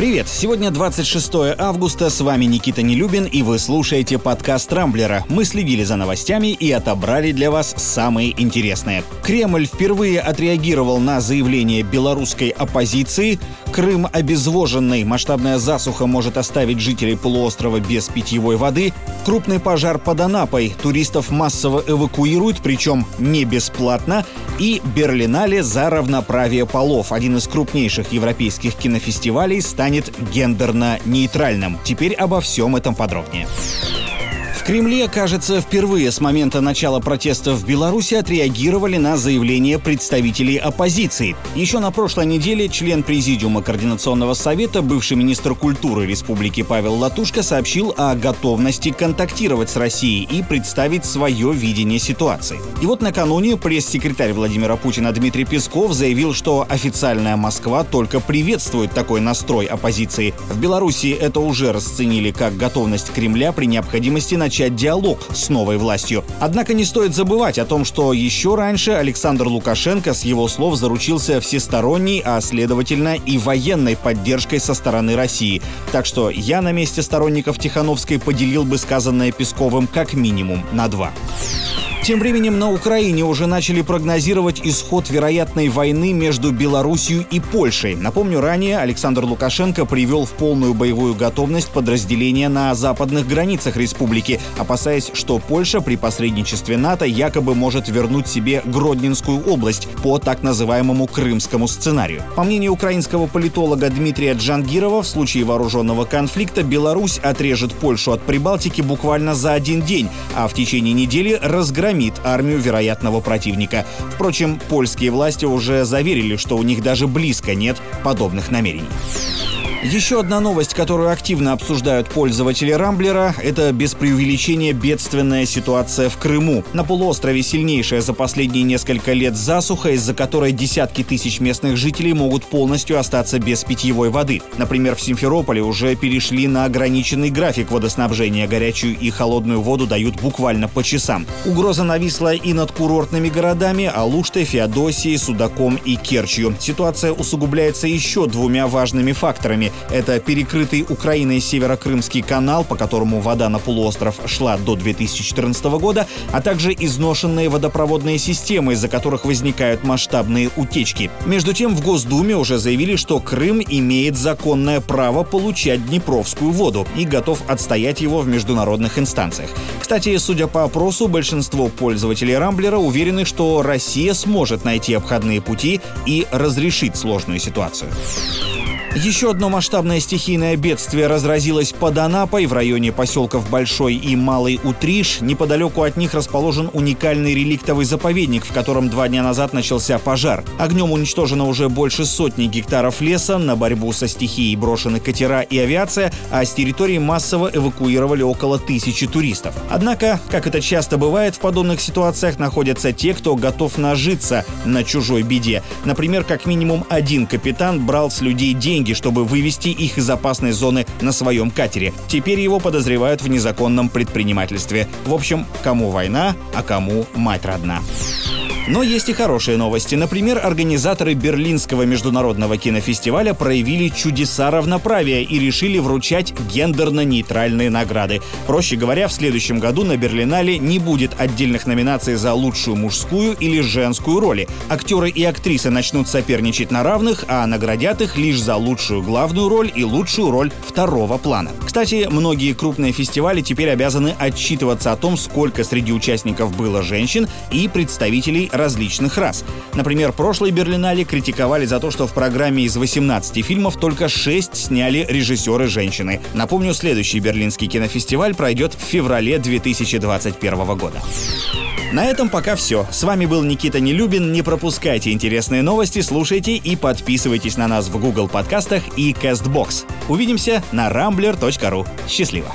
Привет! Сегодня 26 августа, с вами Никита Нелюбин, и вы слушаете подкаст «Рамблера». Мы следили за новостями и отобрали для вас самые интересные. Кремль впервые отреагировал на заявление белорусской оппозиции. Крым обезвоженный, масштабная засуха может оставить жителей полуострова без питьевой воды. Крупный пожар под Анапой. Туристов массово эвакуируют, причем не бесплатно. И Берлинале за равноправие полов. Один из крупнейших европейских кинофестивалей станет станет гендерно-нейтральным. Теперь обо всем этом подробнее. Кремле, кажется, впервые с момента начала протестов в Беларуси отреагировали на заявление представителей оппозиции. Еще на прошлой неделе член Президиума Координационного совета, бывший министр культуры Республики Павел Латушко сообщил о готовности контактировать с Россией и представить свое видение ситуации. И вот накануне пресс-секретарь Владимира Путина Дмитрий Песков заявил, что официальная Москва только приветствует такой настрой оппозиции. В Беларуси это уже расценили как готовность Кремля при необходимости начать начать диалог с новой властью. Однако не стоит забывать о том, что еще раньше Александр Лукашенко с его слов заручился всесторонней, а следовательно и военной поддержкой со стороны России. Так что я на месте сторонников Тихановской поделил бы сказанное Песковым как минимум на два. Тем временем на Украине уже начали прогнозировать исход вероятной войны между Белоруссией и Польшей. Напомню, ранее Александр Лукашенко привел в полную боевую готовность подразделения на западных границах республики, опасаясь, что Польша при посредничестве НАТО якобы может вернуть себе Гродненскую область по так называемому крымскому сценарию. По мнению украинского политолога Дмитрия Джангирова, в случае вооруженного конфликта Беларусь отрежет Польшу от Прибалтики буквально за один день, а в течение недели разгромит громит армию вероятного противника. Впрочем, польские власти уже заверили, что у них даже близко нет подобных намерений. Еще одна новость, которую активно обсуждают пользователи Рамблера, это без преувеличения бедственная ситуация в Крыму. На полуострове сильнейшая за последние несколько лет засуха, из-за которой десятки тысяч местных жителей могут полностью остаться без питьевой воды. Например, в Симферополе уже перешли на ограниченный график водоснабжения. Горячую и холодную воду дают буквально по часам. Угроза нависла и над курортными городами Алуштой, Феодосией, Судаком и Керчью. Ситуация усугубляется еще двумя важными факторами это перекрытый Украиной Северокрымский канал, по которому вода на полуостров шла до 2014 года, а также изношенные водопроводные системы, из-за которых возникают масштабные утечки. Между тем, в Госдуме уже заявили, что Крым имеет законное право получать Днепровскую воду и готов отстоять его в международных инстанциях. Кстати, судя по опросу, большинство пользователей Рамблера уверены, что Россия сможет найти обходные пути и разрешить сложную ситуацию. Еще одно масштабное стихийное бедствие разразилось под Анапой в районе поселков Большой и Малый Утриш. Неподалеку от них расположен уникальный реликтовый заповедник, в котором два дня назад начался пожар. Огнем уничтожено уже больше сотни гектаров леса, на борьбу со стихией брошены катера и авиация, а с территории массово эвакуировали около тысячи туристов. Однако, как это часто бывает в подобных ситуациях, находятся те, кто готов нажиться на чужой беде. Например, как минимум один капитан брал с людей деньги деньги, чтобы вывести их из опасной зоны на своем катере. Теперь его подозревают в незаконном предпринимательстве. В общем, кому война, а кому мать родна. Но есть и хорошие новости. Например, организаторы Берлинского международного кинофестиваля проявили чудеса равноправия и решили вручать гендерно-нейтральные награды. Проще говоря, в следующем году на Берлинале не будет отдельных номинаций за лучшую мужскую или женскую роли. Актеры и актрисы начнут соперничать на равных, а наградят их лишь за лучшую главную роль и лучшую роль второго плана. Кстати, многие крупные фестивали теперь обязаны отчитываться о том, сколько среди участников было женщин и представителей различных рас. Например, прошлый Берлинале критиковали за то, что в программе из 18 фильмов только 6 сняли режиссеры-женщины. Напомню, следующий Берлинский кинофестиваль пройдет в феврале 2021 года. На этом пока все. С вами был Никита Нелюбин. Не пропускайте интересные новости, слушайте и подписывайтесь на нас в Google подкастах и CastBox. Увидимся на rambler.ru. Счастливо!